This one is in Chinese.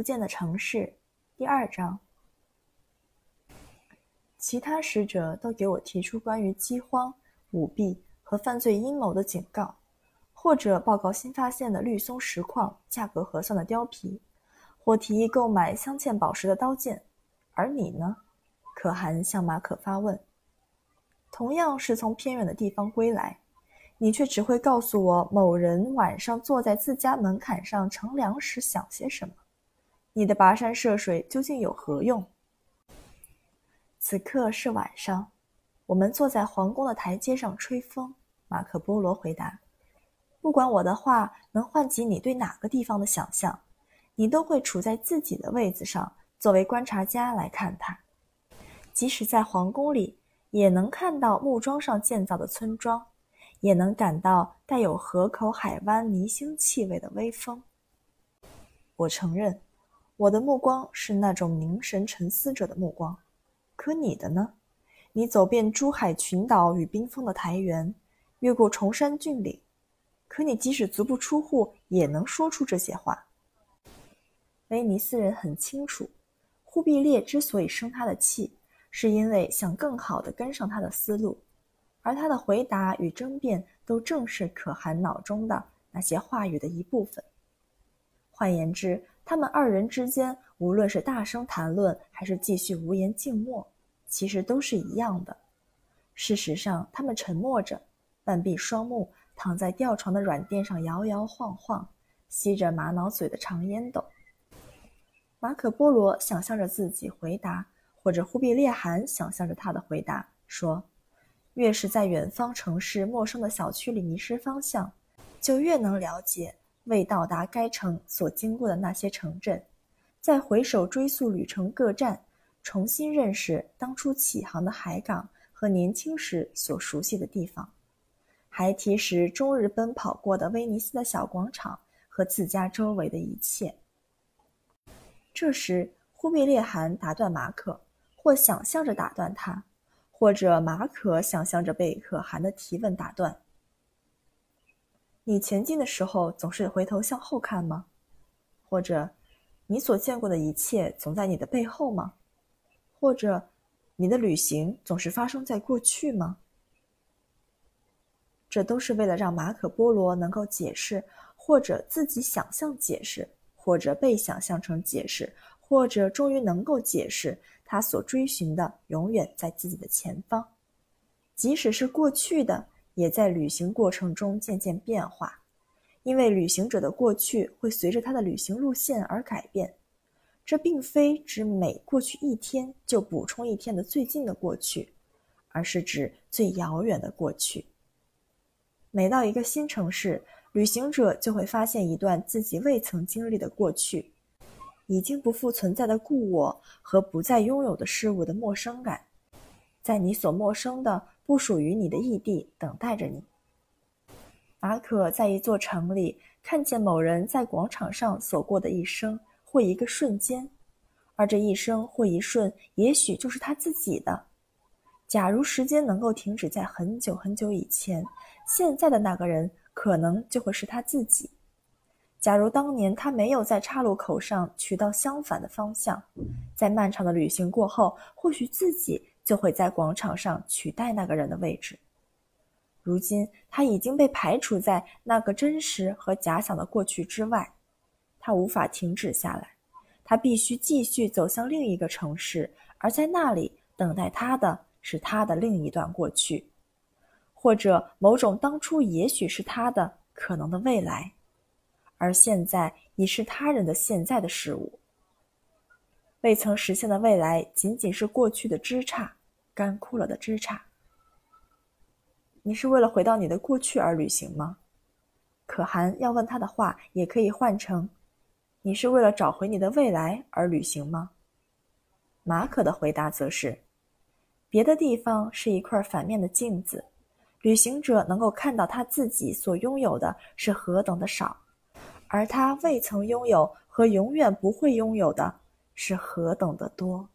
不见的城市，第二章。其他使者都给我提出关于饥荒、舞弊和犯罪阴谋的警告，或者报告新发现的绿松石矿价格合算的貂皮，或提议购买镶嵌宝石的刀剑。而你呢？可汗向马可发问。同样是从偏远的地方归来，你却只会告诉我某人晚上坐在自家门槛上乘凉时想些什么。你的跋山涉水究竟有何用？此刻是晚上，我们坐在皇宫的台阶上吹风。马可波罗回答：“不管我的话能唤起你对哪个地方的想象，你都会处在自己的位子上，作为观察家来看它。即使在皇宫里，也能看到木桩上建造的村庄，也能感到带有河口海湾泥腥气味的微风。我承认，我的目光是那种凝神沉思者的目光。”可你的呢？你走遍珠海群岛与冰封的台原，越过崇山峻岭，可你即使足不出户，也能说出这些话。威尼斯人很清楚，忽必烈之所以生他的气，是因为想更好地跟上他的思路，而他的回答与争辩都正是可汗脑中的那些话语的一部分。换言之，他们二人之间，无论是大声谈论，还是继续无言静默，其实都是一样的。事实上，他们沉默着，半闭双目，躺在吊床的软垫上摇摇晃晃，吸着玛瑙嘴的长烟斗。马可波罗想象着自己回答，或者忽必烈汗想象着他的回答，说：“越是在远方城市陌生的小区里迷失方向，就越能了解。”未到达该城所经过的那些城镇，再回首追溯旅程各站，重新认识当初起航的海港和年轻时所熟悉的地方，孩提时终日奔跑过的威尼斯的小广场和自家周围的一切。这时，忽必烈汗打断马可，或想象着打断他，或者马可想象着被可汗的提问打断。你前进的时候总是回头向后看吗？或者，你所见过的一切总在你的背后吗？或者，你的旅行总是发生在过去吗？这都是为了让马可波罗能够解释，或者自己想象解释，或者被想象成解释，或者终于能够解释他所追寻的永远在自己的前方，即使是过去的。也在旅行过程中渐渐变化，因为旅行者的过去会随着他的旅行路线而改变。这并非指每过去一天就补充一天的最近的过去，而是指最遥远的过去。每到一个新城市，旅行者就会发现一段自己未曾经历的过去，已经不复存在的故我和不再拥有的事物的陌生感，在你所陌生的。不属于你的异地等待着你。马可在一座城里看见某人在广场上所过的一生或一个瞬间，而这一生或一瞬，也许就是他自己的。假如时间能够停止在很久很久以前，现在的那个人可能就会是他自己。假如当年他没有在岔路口上取到相反的方向，在漫长的旅行过后，或许自己。就会在广场上取代那个人的位置。如今他已经被排除在那个真实和假想的过去之外，他无法停止下来，他必须继续走向另一个城市，而在那里等待他的是他的另一段过去，或者某种当初也许是他的可能的未来，而现在已是他人的现在的事物。未曾实现的未来，仅仅是过去的枝杈，干枯了的枝杈。你是为了回到你的过去而旅行吗？可汗要问他的话，也可以换成：你是为了找回你的未来而旅行吗？马可的回答则是：别的地方是一块反面的镜子，旅行者能够看到他自己所拥有的是何等的少，而他未曾拥有和永远不会拥有的。是何等的多！